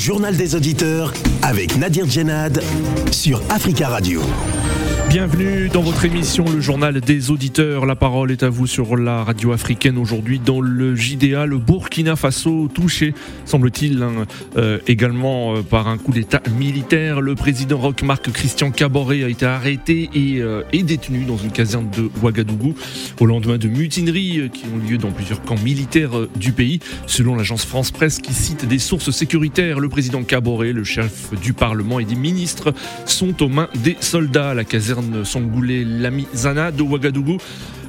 journal des auditeurs avec Nadir Djenad sur Africa Radio. Bienvenue dans votre émission Le Journal des Auditeurs. La parole est à vous sur la radio africaine aujourd'hui dans le JDA, le Burkina Faso touché, semble-t-il, hein, euh, également euh, par un coup d'État militaire. Le président Roch Marc Christian Caboret a été arrêté et, euh, détenu dans une caserne de Ouagadougou au lendemain de mutineries qui ont lieu dans plusieurs camps militaires du pays. Selon l'agence France Presse qui cite des sources sécuritaires, le président Caboret, le chef du Parlement et des ministres sont aux mains des soldats. La caserne Sangoulé Lamizana de Ouagadougou.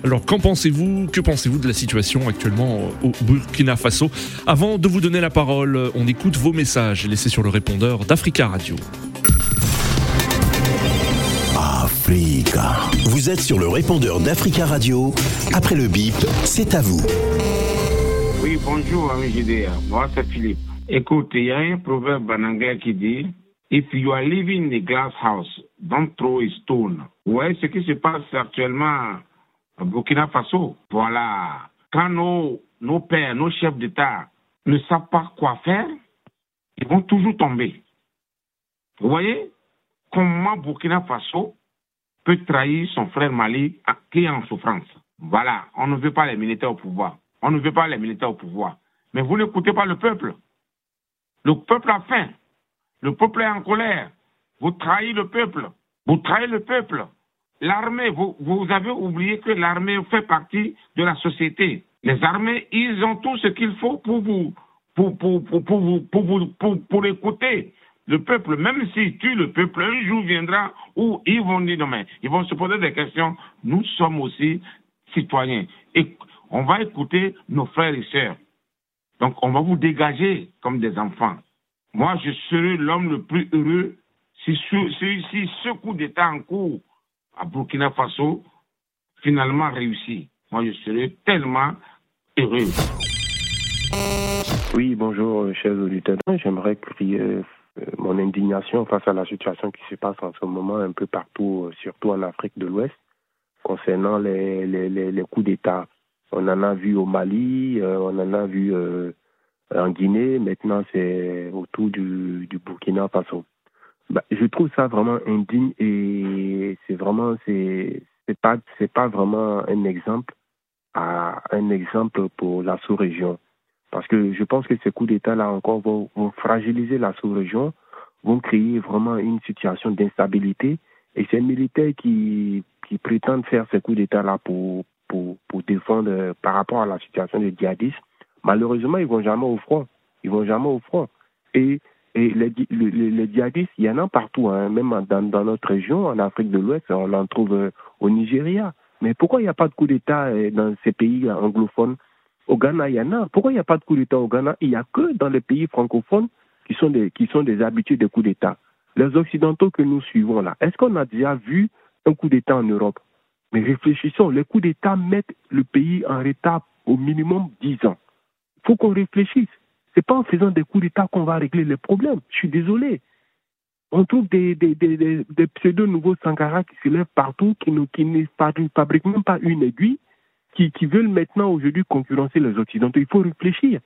Alors qu'en pensez-vous? Que pensez-vous de la situation actuellement au Burkina Faso? Avant de vous donner la parole, on écoute vos messages laissés sur le répondeur d'Africa Radio. Africa. Vous êtes sur le répondeur d'Africa Radio. Après le bip, c'est à vous. Oui, bonjour, ami. Moi, c'est Philippe. Écoute, il y a un proverbe en anglais qui dit If you are living in a glass house, don't throw a stone. Vous voyez ce qui se passe actuellement au Burkina Faso? Voilà. Quand nos, nos pères, nos chefs d'État ne savent pas quoi faire, ils vont toujours tomber. Vous voyez comment Burkina Faso peut trahir son frère Mali qui est en souffrance? Voilà, on ne veut pas les militaires au pouvoir. On ne veut pas les militaires au pouvoir. Mais vous n'écoutez pas le peuple. Le peuple a faim. Le peuple est en colère. Vous trahissez le peuple. Vous trahissez le peuple. L'armée, vous, avez oublié que l'armée fait partie de la société. Les armées, ils ont tout ce qu'il faut pour vous, pour, pour, pour, pour, vous, pour, vous, pour, pour écouter le peuple, même s'ils tuent le peuple, un jour viendra où ils vont dire non ils vont se poser des questions. Nous sommes aussi citoyens et on va écouter nos frères et sœurs. Donc on va vous dégager comme des enfants. Moi, je serai l'homme le plus heureux si ce, coup d'État en cours à Burkina Faso finalement réussit. Moi, je serai tellement heureux. Oui, bonjour, euh, chers auditeurs. J'aimerais crier euh, mon indignation face à la situation qui se passe en ce moment un peu partout, euh, surtout en Afrique de l'Ouest, concernant les, les, les, coups d'État. On en a vu au Mali, on en a vu en Guinée, maintenant c'est autour du, Burkina Faso. Bah, je trouve ça vraiment indigne et c'est vraiment c'est c'est pas c'est pas vraiment un exemple à un exemple pour la sous-région. Parce que je pense que ces coups d'État là encore vont, vont fragiliser la sous-région, vont créer vraiment une situation d'instabilité. Et ces militaires qui qui prétendent faire ces coups d'État là pour pour pour défendre par rapport à la situation des djihadistes Malheureusement, ils vont jamais au front. Ils vont jamais au front. Et, les, djihadistes, il y en a partout, hein, même dans, dans, notre région, en Afrique de l'Ouest, on en trouve euh, au Nigeria. Mais pourquoi il n'y a pas de coup d'État euh, dans ces pays anglophones? Au Ghana, il y en a. Pourquoi il n'y a pas de coup d'État au Ghana? Il n'y a que dans les pays francophones qui sont des, qui sont des habitués de coups d'État. Les Occidentaux que nous suivons là, est-ce qu'on a déjà vu un coup d'État en Europe? Mais réfléchissons, les coups d'État mettent le pays en retard au minimum 10 ans. Il faut qu'on réfléchisse. C'est pas en faisant des coups d'État qu'on va régler les problèmes. Je suis désolé. On trouve des, pseudo-nouveaux Sankara qui se lèvent partout, qui ne, fabriquent même pas une aiguille, qui, veulent maintenant aujourd'hui concurrencer les Occidentaux. Il faut réfléchir.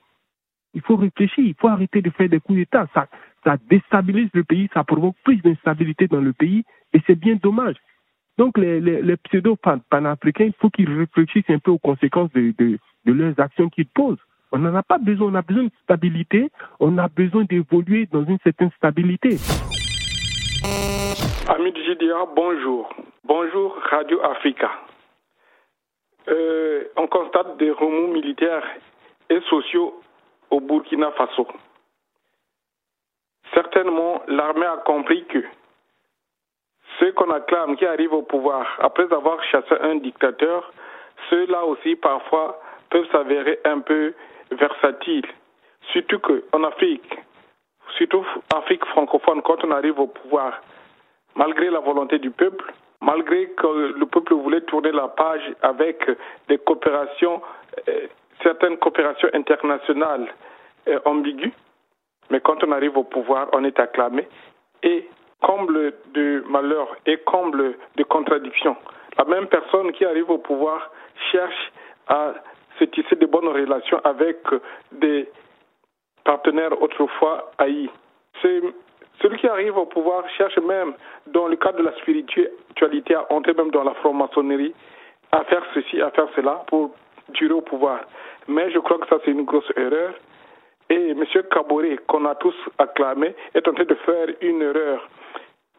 Il faut réfléchir. Il faut arrêter de faire des coups d'État. Ça, déstabilise le pays, ça provoque plus d'instabilité dans le pays et c'est bien dommage. Donc les, pseudo-panafricains, il faut qu'ils réfléchissent un peu aux conséquences de leurs actions qu'ils posent. On n'en a pas besoin, on a besoin de stabilité, on a besoin d'évoluer dans une certaine stabilité. Amis du GDA, bonjour. Bonjour Radio Africa. Euh, on constate des remous militaires et sociaux au Burkina Faso. Certainement, l'armée a compris que ceux qu'on acclame qui arrivent au pouvoir après avoir chassé un dictateur, ceux-là aussi parfois peuvent s'avérer un peu versatile. Surtout qu'en Afrique, surtout Afrique francophone, quand on arrive au pouvoir, malgré la volonté du peuple, malgré que le peuple voulait tourner la page avec des coopérations, euh, certaines coopérations internationales euh, ambiguës, mais quand on arrive au pouvoir, on est acclamé. Et comble de malheur et comble de contradiction, la même personne qui arrive au pouvoir cherche à c'est tisser de bonnes relations avec des partenaires autrefois haïs. celui qui arrive au pouvoir cherche même, dans le cadre de la spiritualité, à entrer même dans la franc-maçonnerie, à faire ceci, à faire cela pour durer au pouvoir. Mais je crois que ça, c'est une grosse erreur. Et M. Kaboré, qu'on a tous acclamé, est en train de faire une erreur.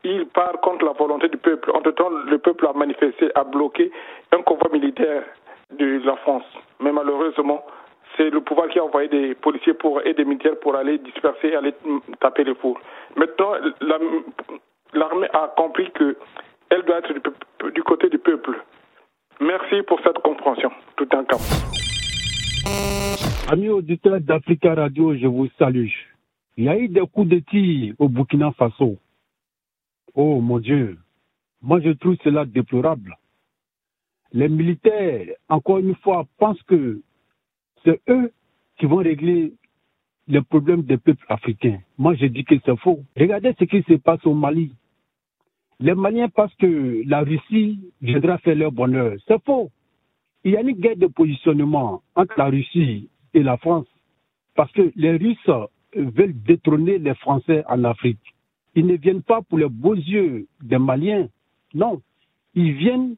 Il part contre la volonté du peuple. Entre-temps, le peuple a manifesté, a bloqué un convoi militaire de la France. Mais malheureusement, c'est le pouvoir qui a envoyé des policiers pour, et des militaires pour aller disperser, aller taper les fours. Maintenant, l'armée a compris qu'elle doit être du, du, côté du peuple. Merci pour cette compréhension, tout un cas. Amis auditeurs d'Africa Radio, je vous salue. Il y a eu des coups de tir au Burkina Faso. Oh mon Dieu, moi je trouve cela déplorable. Les militaires, encore une fois, pensent que c'est eux qui vont régler les problèmes des peuples africains. Moi je dis que c'est faux. Regardez ce qui se passe au Mali. Les Maliens pensent que la Russie viendra faire leur bonheur. C'est faux. Il y a une guerre de positionnement entre la Russie et la France. Parce que les Russes veulent détrôner les Français en Afrique. Ils ne viennent pas pour les beaux yeux des Maliens. Non. Ils viennent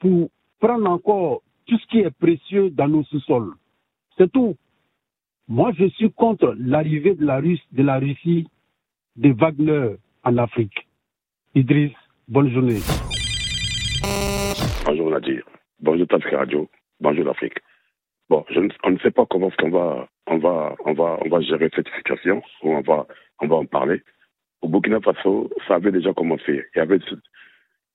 pour prendre encore tout ce qui est précieux dans nos sous-sols. C'est tout. Moi, je suis contre l'arrivée de la, de la Russie, de Wagner en Afrique. Idriss, bonne journée. Bonjour Nadir. Bonjour Tafika Radio. Bonjour l'Afrique. Bon, on ne sait pas comment on va, on va, on va, on va gérer cette situation, ou on va, on va en parler. Au Burkina Faso, ça avait déjà commencé. Il y avait,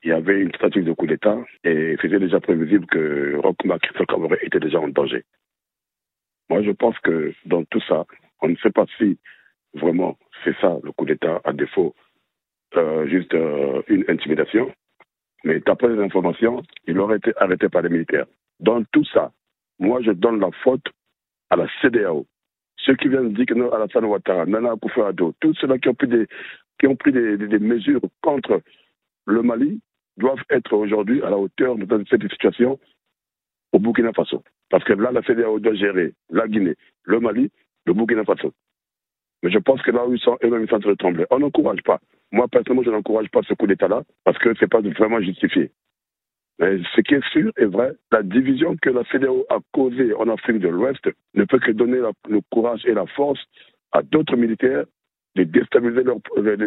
il y avait une stratégie de coup d'État et c'était déjà prévisible que Rochma Christophe Cameroun était déjà en danger. Moi, je pense que dans tout ça, on ne sait pas si vraiment c'est ça le coup d'État, à défaut euh, juste euh, une intimidation. Mais d'après les informations, il aurait été arrêté par les militaires. Dans tout ça, moi, je donne la faute à la CDAO. Ceux qui viennent dire que non, Alassane Ouattara, Nana Akufo-Addo, tous ceux-là qui ont pris, des, qui ont pris des, mesures contre le Mali doivent être aujourd'hui à la hauteur de cette situation au Burkina Faso. Parce que là, la CDAO doit gérer la Guinée, le Mali, le Burkina Faso. Mais je pense que là où ils sont, eux-mêmes, ils sont en train de trembler. On n'encourage pas. Moi, personnellement, je n'encourage pas ce coup d'État-là parce que ce n'est pas vraiment justifié. Mais ce qui est sûr et vrai, la division que la CDAO a causée en Afrique de l'Ouest ne peut que donner le courage et la force à d'autres militaires de déstabiliser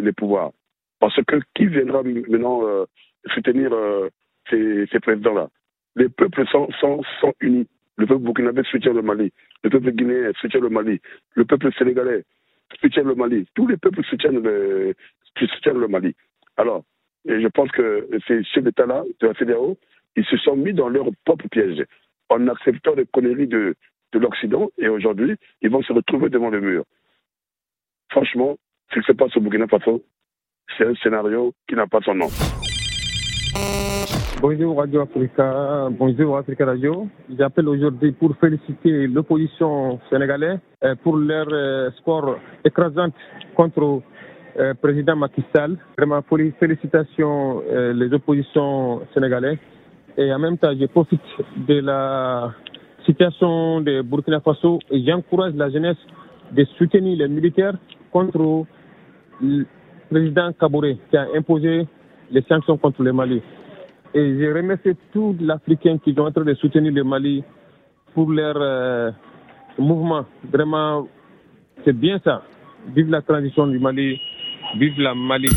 les, pouvoirs. Parce que qui viendra maintenant euh, soutenir euh, ces, ces présidents-là Les peuples sont, sont, sont, unis. Le peuple burkinabé soutient le Mali. Le peuple guinéen soutient le Mali. Le peuple sénégalais soutient le Mali. Tous les peuples soutiennent le, soutiennent le Mali. Alors, je pense que ces chefs d'État-là, de la CDAO, ils se sont mis dans leur propre piège en acceptant les conneries de, de l'Occident et aujourd'hui, ils vont se retrouver devant le mur. Franchement, ce qui se passe au Burkina Faso, c'est un scénario qui n'a pas son nom. Bonjour Radio Africa, bonjour Africa Radio. J'appelle aujourd'hui pour féliciter l'opposition sénégalaise euh, pour leur euh, score écrasant contre euh, président Macky Sall. Vraiment, félicitations les oppositions sénégalaises. Et en même temps, je profite de la situation de Burkina Faso et j'encourage la jeunesse de soutenir les militaires contre le président Kabouré qui a imposé les sanctions contre le Mali. Et je remercie tous les Africains qui sont en train de soutenir le Mali pour leur euh, mouvement. Vraiment, c'est bien ça. Vive la transition du Mali Vive la Mali.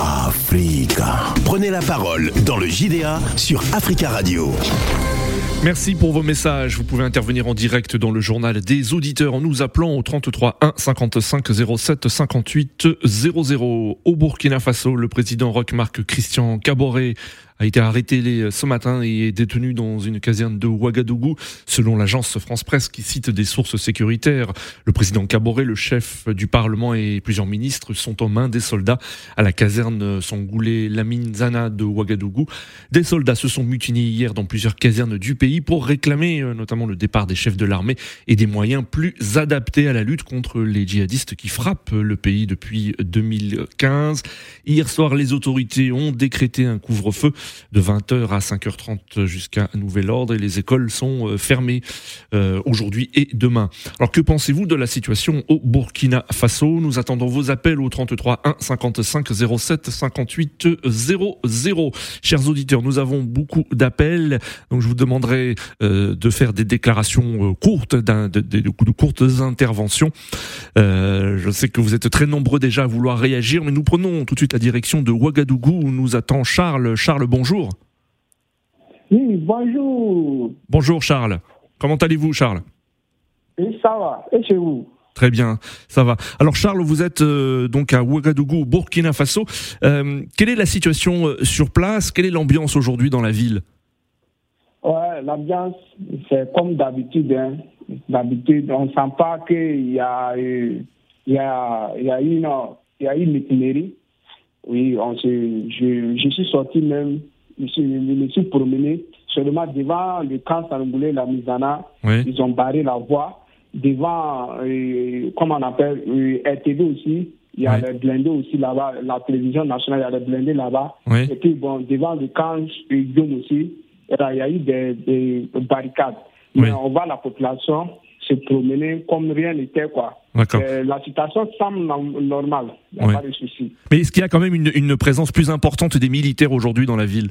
Africa. Prenez la parole dans le JDA sur Africa Radio. Merci pour vos messages. Vous pouvez intervenir en direct dans le journal des auditeurs en nous appelant au 33 1 55 07 58 00. Au Burkina Faso, le président Roch-Marc Christian Caboret a été arrêté ce matin et est détenu dans une caserne de Ouagadougou, selon l'agence France Presse qui cite des sources sécuritaires. Le président Caboret, le chef du Parlement et plusieurs ministres sont aux mains des soldats à la caserne Sangoulé Lamine Zana de Ouagadougou. Des soldats se sont mutinés hier dans plusieurs casernes du pays pour réclamer euh, notamment le départ des chefs de l'armée et des moyens plus adaptés à la lutte contre les djihadistes qui frappent le pays depuis 2015. Hier soir, les autorités ont décrété un couvre-feu de 20h à 5h30 jusqu'à nouvel ordre et les écoles sont fermées aujourd'hui et demain. Alors que pensez-vous de la situation au Burkina Faso? Nous attendons vos appels au 33 1 55 07 58 00. Chers auditeurs, nous avons beaucoup d'appels, donc je vous demanderai de faire des déclarations courtes, de, courtes interventions. je sais que vous êtes très nombreux déjà à vouloir réagir, mais nous prenons tout de suite la direction de Ouagadougou où nous attend Charles. Charles, bonjour. Oui, bonjour. Bonjour Charles. Comment allez-vous Charles? Oui, ça va. Et chez vous? Très bien, ça va. Alors Charles, vous êtes euh, donc à Ouagadougou, Burkina Faso. Euh, quelle est la situation euh, sur place? Quelle est l'ambiance aujourd'hui dans la ville? Ouais, l'ambiance, c'est comme d'habitude. Hein. D'habitude, on ne sent pas qu'il y a, il y a, il y a une, il y a une. Oui, on se, je, je suis sorti même, je, je me suis promené seulement devant le camp Sangoulé, la Misana. Oui. Ils ont barré la voie. Devant, euh, comment on appelle, euh, RTV aussi. Il y a Oui. les blindés aussi là-bas, la télévision nationale, il y a les blindés là-bas. Oui. Et puis, bon, devant le camp euh, aussi, il y a- eu des, des barricades. Mais on voit la population se promener comme rien n'était, quoi. Euh, la situation semble no- normale, il n'y a pas de souci. Mais est-ce qu'il y a quand même une, une présence plus importante des militaires aujourd'hui dans la ville?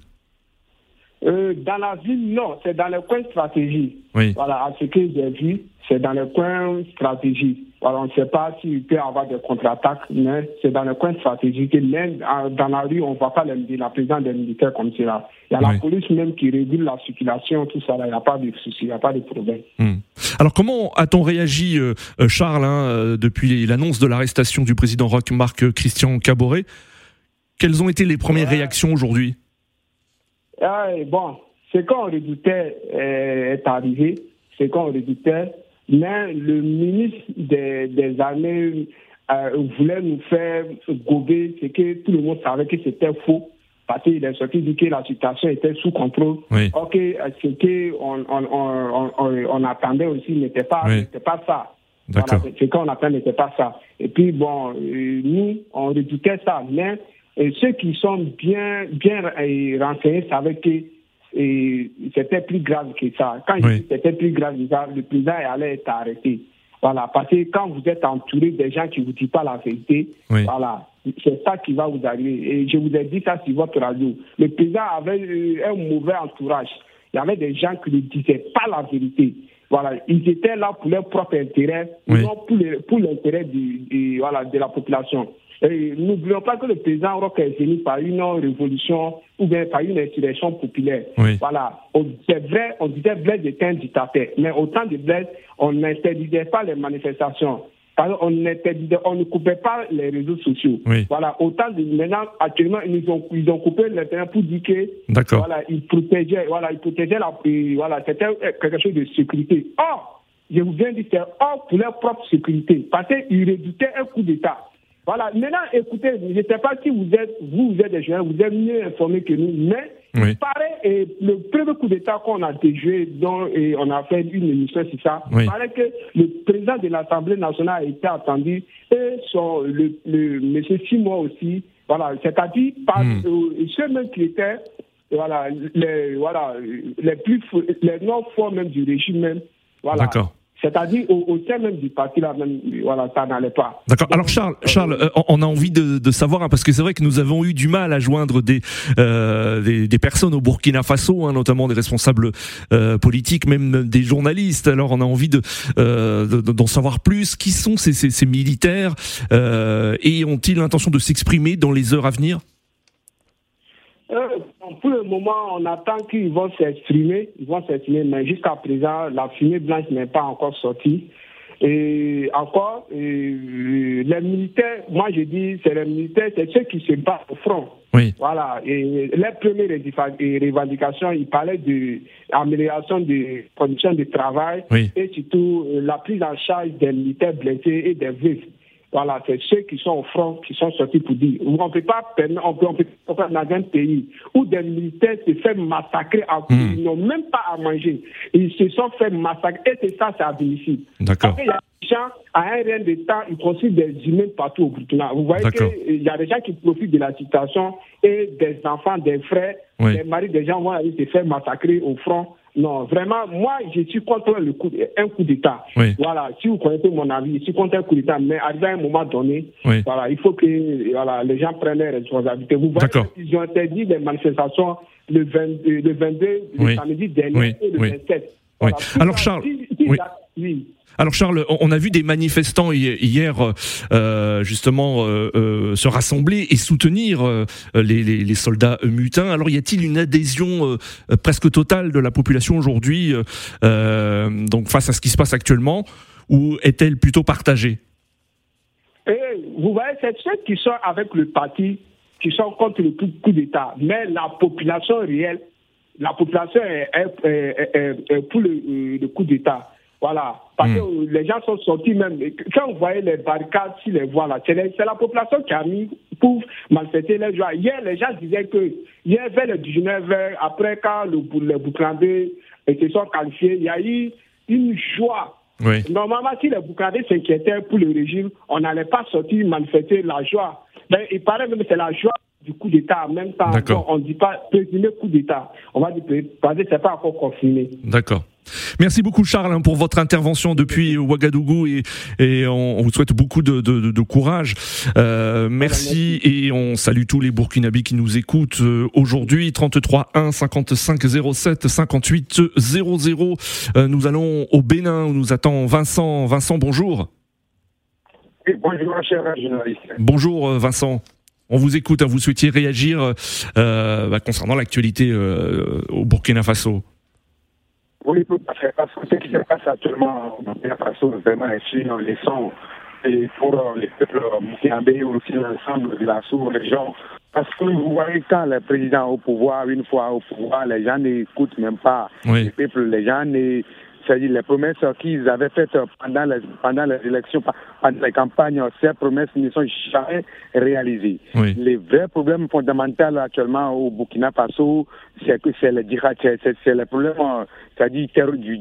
Euh, dans la ville, non, c'est dans les coins stratégiques. Oui. Voilà, à ce que j'ai vu, c'est dans les coins stratégiques. Alors, on ne sait pas s'il peut y avoir des contre-attaques, mais c'est dans les coins stratégiques. Et même euh, dans la rue, on ne voit pas les- la présence des militaires comme cela. Il y a Oui. la police même qui régule la circulation, tout ça, il n'y a pas de souci, il n'y a pas de problème. Hmm. Alors comment a-t-on réagi, euh, euh, Charles, hein, depuis l'annonce de l'arrestation du président Roch Marc Christian Caboret? Quelles ont été les premières Ouais. réactions aujourd'hui? Ah, et bon, ce qu'on redoutait euh, est arrivé, ce qu'on redoutait, mais le ministre des, des armées euh, voulait nous faire gober ce que tout le monde savait que c'était faux. Parce qu'il est sorti dit que la situation était sous contrôle. Oui. Ok, ce qu'on on, on, on, on attendait aussi n'était pas, Oui. n'était pas ça. D'accord. Voilà, ce qu'on attendait n'était pas ça. Et puis, bon, euh, nous, on redoutait ça. Mais euh, ceux qui sont bien, bien euh, renseignés savaient que euh, c'était plus grave que ça. Quand Oui. c'était plus grave que ça, le président allait être arrêté. Voilà, parce que quand vous êtes entouré des gens qui ne vous disent pas la vérité, Oui. voilà, c'est ça qui va vous arriver. Et je vous ai dit ça sur votre radio. Le président avait euh, un mauvais entourage. Il y avait des gens qui ne disaient pas la vérité. Voilà, ils étaient là pour leur propre intérêt, Oui. non pour l'intérêt voilà, de la population. N'oublions pas que le président Roch est venu par une révolution ou bien par une insurrection populaire. Oui. Voilà, c'est vrai, on disait Blaise était un dictateur, mais au temps de Blaise, on n'interdisait pas les manifestations. On, ne coupait pas les réseaux sociaux. Oui. Voilà, autant de maintenant, actuellement, ils ont, ils ont coupé l'internet pour dire que voilà, ils protégeaient, voilà, ils protégeaient la, voilà, c'était quelque chose de sécurité. Or, je vous viens de dire, c'est or pour leur propre sécurité, parce qu'ils redoutaient un coup d'État. Voilà, maintenant, écoutez, je ne sais pas si vous êtes, vous, vous êtes des jeunes, vous êtes mieux informés que nous, mais Oui. il paraît, et le premier coup d'État qu'on a déjoué, dont et on a fait une émission sur ça, Oui. il paraît que le président de l'Assemblée nationale a été attendu, et son, le, le, monsieur Simon aussi, voilà, c'est-à-dire par Hmm. euh, ceux même qui étaient voilà, les, voilà, les plus les non forts même du régime même. Voilà. D'accord. C'est-à-dire au, au sein même du parti là même, voilà, ça n'allait pas. D'accord. Alors Charles, euh, Charles, euh, on- on a envie de, de savoir hein, parce que c'est vrai que nous avons eu du mal à joindre des euh, des, des personnes au Burkina Faso, hein, notamment des responsables euh, politiques, même des journalistes. Alors on a envie de euh, de- d'en savoir plus. Qui sont ces, ces, ces militaires euh, et ont-ils l'intention de s'exprimer dans les heures à venir? Euh, pour le moment, on attend qu'ils vont s'exprimer, ils vont s'exprimer, mais jusqu'à présent, la fumée blanche n'est pas encore sortie. Et encore, euh, les militaires, moi je dis, c'est les militaires, c'est ceux qui se battent au front. Oui. Voilà. Et les premières revendications, ils parlaient de l'amélioration des conditions de travail Oui. et surtout euh, la prise en charge des militaires blessés et des veufs. Voilà, c'est ceux qui sont au front qui sont sortis pour dire. On ne peut pas on peut, on peut faire dans un pays où des militaires se font massacrer à Hmm. ils n'ont même pas à manger. Ils se sont fait massacrer et c'est ça, c'est admissible. D'accord. Après, il y a des gens, à un rien de temps, ils construisent des humains partout au Burkina. Vous voyez qu'il y a des gens qui profitent de la situation et des enfants, des frères, les maris des gens vont aller se faire massacrer au front. Non, vraiment, moi, je suis contre le coup, un coup d'État. Voilà, si vous connaissez mon avis, je suis contre un coup d'État, mais arrivé à un moment donné, voilà, il faut que voilà, les gens prennent leurs responsabilités. Vous voyez, ils ont interdit les manifestations le, 22, le 22, le samedi dernier et le 27. Alors, Charles, oui. Alors Charles, on a vu des manifestants hier euh, justement euh, euh, se rassembler et soutenir les, soldats mutins. Alors y a-t-il une adhésion presque totale de la population aujourd'hui, donc face à ce qui se passe actuellement, ou est-elle plutôt partagée? Eh, Vous voyez, c'est ceux qui sont avec le parti, qui sont contre le coup d'État, mais la population réelle, la population est, pour le coup d'État. Voilà. Parce que hmm. les gens sont sortis même. Quand vous voyez les barricades sur les voies là, c'est la population qui a mis pour manifester les joies. Hier, les gens disaient que hier, vers le 19 après quand le, le Bouclandé était sont qualifiés, il y a eu une joie. Normalement, si les Bouclandés s'inquiétaient pour le régime, on n'allait pas sortir manifester la joie. Mais il paraît même que c'est la joie du coup d'État en même temps. On ne dit pas présumé coup d'État. On va dire parce que ce n'est pas encore confirmé. D'accord. Merci beaucoup Charles hein, pour votre intervention depuis Ouagadougou et, et on, vous souhaite beaucoup de, de, de courage. Euh, merci et on salue tous les Burkinabés qui nous écoutent euh, aujourd'hui. 33 1 55 07 58 00. nous allons au Bénin où nous attend Vincent. Vincent, bonjour. bonjour cher journaliste. Bonjour euh, Vincent. On vous écoute, hein, vous souhaitiez réagir euh, bah, concernant l'actualité euh, au Burkina Faso. Oui, tout à fait. Parce que ce qui se passe actuellement au Burkina Faso, vraiment, est une leçon et pour euh, les peuples burkinabés aussi l'ensemble de la sous-région. Parce que vous voyez, quand le président au pouvoir, une fois au pouvoir, les gens n'écoutent même pas les peuples, les gens ne c'est-à-dire les promesses qu'ils avaient faites pendant les, pendant les élections, pendant les campagnes, ces promesses ne sont jamais réalisées. Les vrais problèmes fondamentaux actuellement au Burkina Faso, c'est que c'est le c'est le problème, c'est-à-dire du,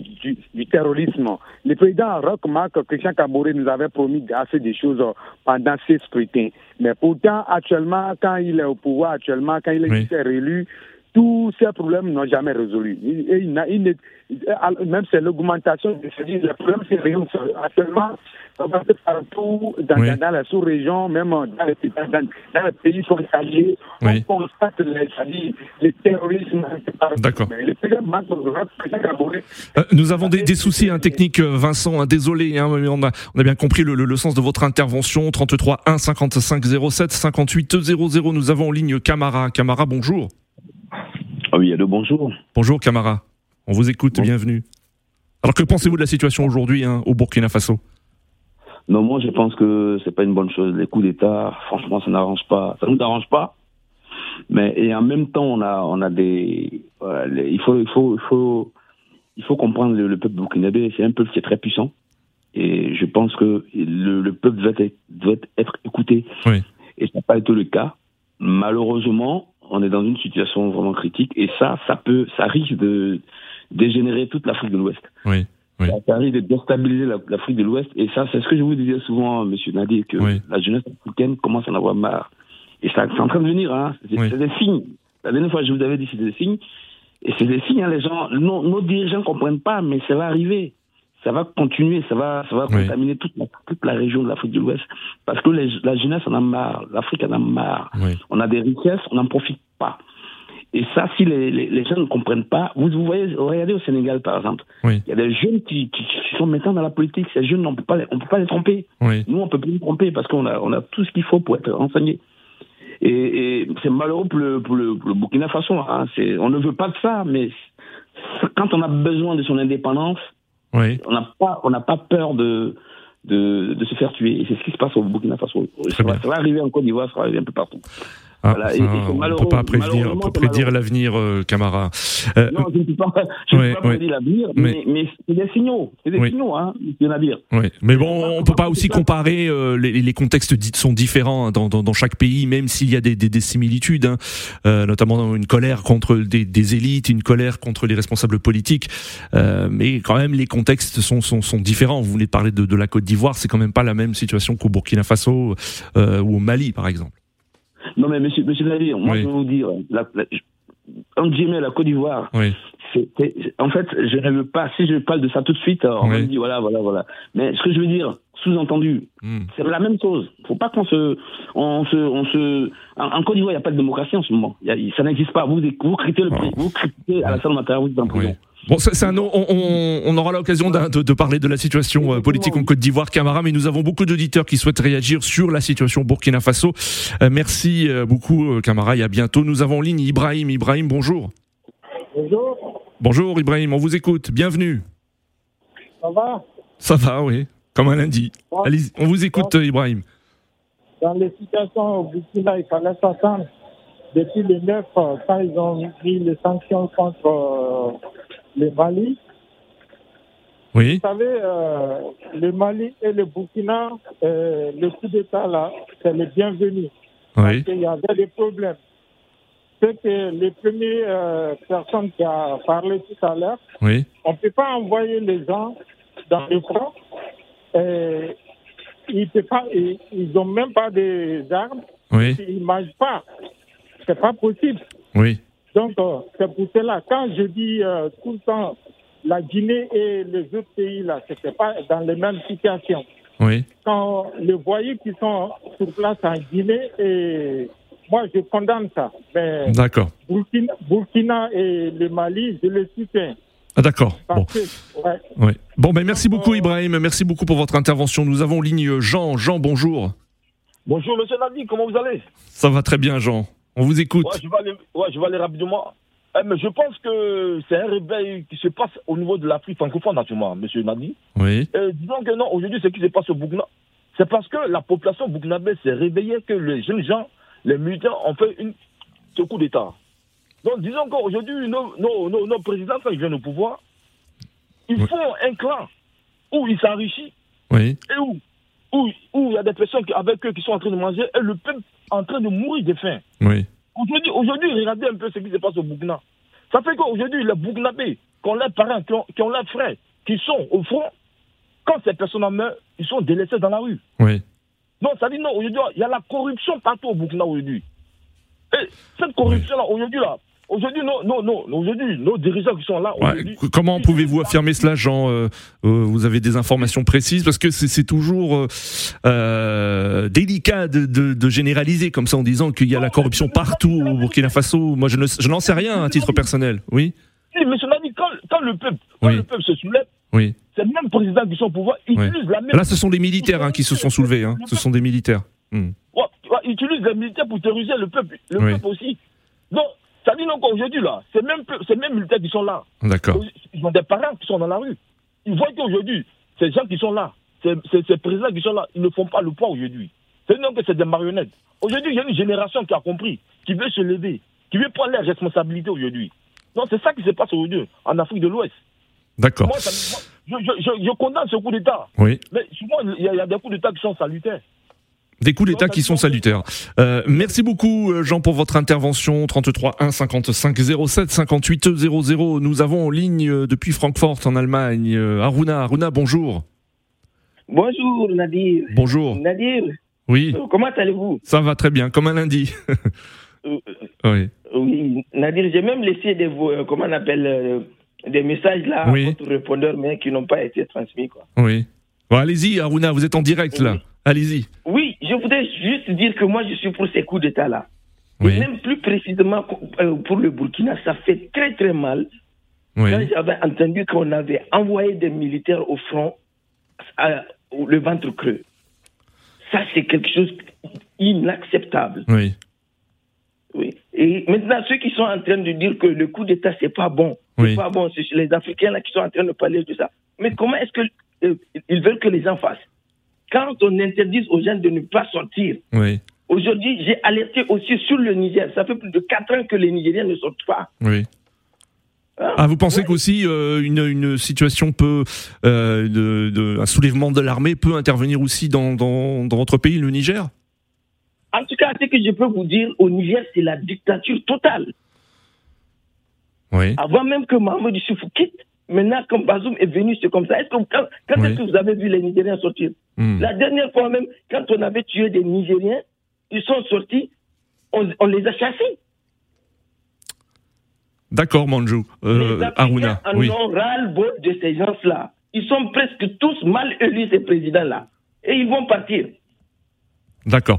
du, terrorisme. Le président Roch Marc Christian Caboret nous avait promis assez de choses pendant ces scrutins. Mais pourtant, actuellement, quand il est au pouvoir, actuellement, quand il est réélu, tous ces problèmes n'ont jamais résolu. Et il, il, même c'est l'augmentation de ces Le problème, c'est rien. Actuellement, on va partout, dans, oui. dans, la sous-région, même dans les, dans, dans les pays frontaliers, oui. on constate les, les terrorismes. D'accord. Euh, nous avons des, des soucis hein, techniques, euh, Vincent. Hein, désolé, hein, on, a, on a bien compris le, le, le, sens de votre intervention. 33 1 55 07 58 00. Nous avons en ligne Camara. Camara, bonjour. Ah oui, allô, bonjour. Bonjour, Camara. On vous écoute, bienvenue. Alors, que pensez-vous de la situation aujourd'hui hein, au Burkina Faso? Non, moi, je pense que c'est pas une bonne chose. Les coups d'État, franchement, ça n'arrange pas. Ça nous arrange pas. Mais et en même temps, on a, on a des, il faut, il faut, il faut, il faut comprendre le, peuple burkinabé. C'est un peuple qui est très puissant. Et je pense que le, peuple doit être, doit être écouté. Oui. Et ça n'a pas été le cas. Malheureusement, on est dans une situation vraiment critique et ça, ça peut, ça risque de dégénérer toute l'Afrique de l'Ouest. Oui. oui. Ça, risque de déstabiliser l'Afrique de l'Ouest et ça, c'est ce que je vous disais souvent, Monsieur Nadir, que la jeunesse africaine commence à en avoir marre. Et ça, c'est en train de venir, hein. C'est des signes. La dernière fois, je vous avais dit, c'est des signes. Et c'est des signes, hein, les gens, nos, nos dirigeants comprennent pas, mais ça va arriver ça va continuer, ça va, ça va contaminer toute la, toute la région de l'Afrique de l'Ouest. Parce que la jeunesse en a marre, l'Afrique en a marre. On a des richesses, on n'en profite pas. Et ça, si les, les, gens ne comprennent pas, vous, vous voyez, regardez au Sénégal par exemple, il y a des jeunes qui, qui, sont maintenant dans la politique. Ces jeunes, on ne peut pas les tromper. Nous, on peut plus les tromper parce qu'on a, on a tout ce qu'il faut pour être renseignés. Et, et c'est malheureux pour le, pour le, pour le Burkina Faso. Hein. On ne veut pas de ça, mais quand on a besoin de son indépendance, oui. On n'a pas, on n'a pas peur de, de, de, se faire tuer. Et c'est ce qui se passe au Burkina Faso. Ça va, ça va, arriver en Côte d'Ivoire, ça va arriver un peu partout. Ah, voilà. et, on ne peut pas prévenir, prédire l'avenir, euh, Camara. Euh, non, je ne peux pas, je ouais, peux pas prédire l'avenir, mais, mais, c'est des signaux. C'est des oui. signaux, hein, dire. Oui. Mais bon, on ne peut pas aussi comparer, euh, les, les, contextes sont différents dans, dans, dans chaque pays, même s'il y a des, des, des similitudes, hein, euh, notamment une colère contre des, des, élites, une colère contre les responsables politiques. mais quand même, les contextes sont, sont, sont différents. Vous voulez parler de, de la Côte d'Ivoire, c'est quand même pas la même situation qu'au Burkina Faso ou au Mali, par exemple. Non, mais monsieur, monsieur moi, je veux vous dire, la, la, guillemets, la Côte d'Ivoire, oui. en fait, je ne veux pas, si je parle de ça tout de suite, on oui. me dit voilà, voilà, voilà. Mais ce que je veux dire, sous-entendu, mm. c'est la même chose. Il ne faut pas qu'on se, on se, on se, en, en Côte d'Ivoire, il n'y a pas de démocratie en ce moment. Y a, ça n'existe pas. Vous, vous critiquez le prix, vous critiquez à la salle matérielle, vous êtes en prison. Bon, c'est un, on, on, on, aura l'occasion de, de, parler de la situation euh, politique en Côte d'Ivoire, Camara, mais nous avons beaucoup d'auditeurs qui souhaitent réagir sur la situation au Burkina Faso. Euh, merci euh, beaucoup, Camara, et à bientôt. Nous avons en ligne Ibrahim. Ibrahim, bonjour. Bonjour. Bonjour, Ibrahim, on vous écoute. Bienvenue. Ça va? Ça va, oui. Comme un lundi. Allez, on vous écoute. Ibrahim. Dans les situations au Burkina, il fallait s'attendre. Depuis le 9, quand ils ont pris les sanctions contre le Mali. Oui. Vous savez, euh, le Mali et le Burkina, euh, le coup d'État là, c'est le bienvenu. Oui. Parce qu'il y avait des problèmes. C'est que les premières euh, personnes qui ont parlé tout à l'heure, oui. on ne peut pas envoyer les gens dans le front. Ils n'ont même pas des armes. Oui. Ils ne mangent pas. C'est pas possible. Oui. Donc, euh, c'est pour cela, quand je dis euh, tout le temps, la Guinée et les autres pays, là, ce n'était pas dans les mêmes situations. Oui. Quand les voyous qui sont sur place en Guinée, et moi, je condamne ça. Mais D'accord. Burkina, Burkina, et le Mali, je le soutiens. Ah d'accord. Bon. Ouais. Ouais. bon, ben merci beaucoup Ibrahim, merci beaucoup pour votre intervention. Nous avons ligne Jean. Jean, bonjour. Bonjour Monsieur Nadi, comment vous allez? Ça va très bien Jean. On vous écoute. Ouais, je, vais aller, ouais, je vais aller rapidement. Eh, mais je pense que c'est un réveil qui se passe au niveau de l'Afrique francophone, naturellement, M. Nadi. Oui. Et disons que non, aujourd'hui, ce qui se passe au Burkina, c'est parce que la population burkinabé s'est réveillée que les jeunes gens, les militaires, ont fait une, ce coup d'État. Donc, disons qu'aujourd'hui, nos, nos, nos, nos, présidents, quand ils viennent au pouvoir, ils oui. font un clan où ils s'enrichissent oui. et où où, où il y a des personnes qui, avec eux qui sont en train de manger et le peuple en train de mourir de faim. Oui. Aujourd'hui, aujourd'hui, regardez un peu ce qui se passe au Burkina. Ça fait qu'aujourd'hui, les Burkinabés, qui ont leurs parents, qui ont, qui ont leurs frères, qui sont au front, quand ces personnes meurent, ils sont délaissés dans la rue. Oui. Non, ça dit non, aujourd'hui, il y a la corruption partout au Burkina aujourd'hui. Et cette corruption-là, oui. aujourd'hui, là, Aujourd'hui, non, non, non. Aujourd'hui, nos dirigeants qui sont là. Ouais. Comment pouvez-vous affirmer cela, Jean euh, euh, Vous avez des informations précises? Parce que c'est toujours euh, délicat de, de, de, généraliser comme ça en disant qu'il y a la corruption partout au Burkina Faso. Moi, je n'en je sais rien à titre personnel. Oui? Oui, mais cela dit, quand, quand le peuple, quand oui. le peuple se soulève, oui. c'est le même président qui sont au pouvoir oui. utilise la même. Là, ce sont des militaires hein, qui se sont soulevés. Hein. Ce sont des militaires. Hmm. Ouais, ouais, utilise les militaires pour terroriser le peuple, le peuple aussi. Donc ça dit donc aujourd'hui là, c'est même ces mêmes militaires qui sont là. D'accord. Ils ont des parents qui sont dans la rue. Ils voient qu'aujourd'hui, ces gens qui sont là, ces, ces, ces, présidents qui sont là, ils ne font pas le poids aujourd'hui. C'est donc que c'est des marionnettes. Aujourd'hui, il y a une génération qui a compris, qui veut se lever, qui veut prendre les responsabilités aujourd'hui. Donc c'est ça qui se passe aujourd'hui en Afrique de l'Ouest. D'accord. Moi, ça, moi, je, je, je, condamne ce coup d'État. Oui. Mais souvent, il y, a, il y a des coups d'État qui sont salutaires. Des coups d'État qui sont salutaires. Euh, merci beaucoup Jean pour votre intervention. 33 1 55 07 58 00. Nous avons en ligne depuis Francfort en Allemagne. Aruna, Aruna, bonjour. Bonjour Nadir. Bonjour. Nadir. Oui. Comment allez-vous? Ça va très bien, comme un lundi. euh, oui. Oui, Nadir, j'ai même laissé des euh, comment on appelle euh, des messages là oui. à votre répondeur mais qui n'ont pas été transmis quoi. Oui. Bon, allez-y Aruna, vous êtes en direct là. Oui. Allez-y. Oui, je voudrais juste dire que moi, je suis pour ces coups d'État-là. Oui. Et même plus précisément pour le Burkina, ça fait très très mal. Oui. Quand j'avais entendu qu'on avait envoyé des militaires au front, à, le ventre creux. Ça, c'est quelque chose d'inacceptable. Oui. Oui. Et maintenant, ceux qui sont en train de dire que le coup d'État, c'est pas bon. Oui. C'est pas bon. C'est les Africains là qui sont en train de parler de ça. Mais comment est-ce qu'ils euh, veulent que les gens fassent? Quand on interdit aux gens de ne pas sortir, oui. Aujourd'hui, j'ai alerté aussi sur le Niger. Ça fait plus de 4 ans que les Nigériens ne sortent pas. Oui. Hein? Ah, vous pensez qu'aussi euh, une, une, situation peut, euh, de, de, un soulèvement de l'armée peut intervenir aussi dans, dans, dans, votre pays, le Niger? En tout cas, ce que je peux vous dire, au Niger, c'est la dictature totale. Oui. Avant même que Mohamed Issoufou quitte, maintenant, comme Bazoum est venu, c'est comme ça. Est-ce que, quand, quand est-ce que vous avez vu les Nigériens sortir hmm. La dernière fois même, quand on avait tué des Nigériens, ils sont sortis, on, on les a chassés. D'accord, Manjou. Euh, Aruna. En oui. ont ras-le-bol de ces gens-là. Ils sont presque tous mal élus, ces présidents-là. Et ils vont partir. D'accord.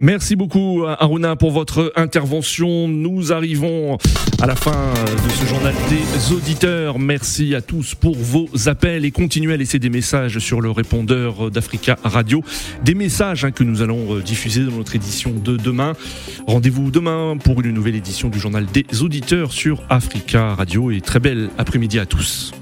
Merci beaucoup Aruna pour votre intervention. Nous arrivons à la fin de ce journal des auditeurs. Merci à tous pour vos appels et continuez à laisser des messages sur le répondeur d'Africa Radio. Des messages hein, que nous allons diffuser dans notre édition de demain. Rendez-vous demain pour une nouvelle édition du journal des auditeurs sur Africa Radio et très belle après-midi à tous.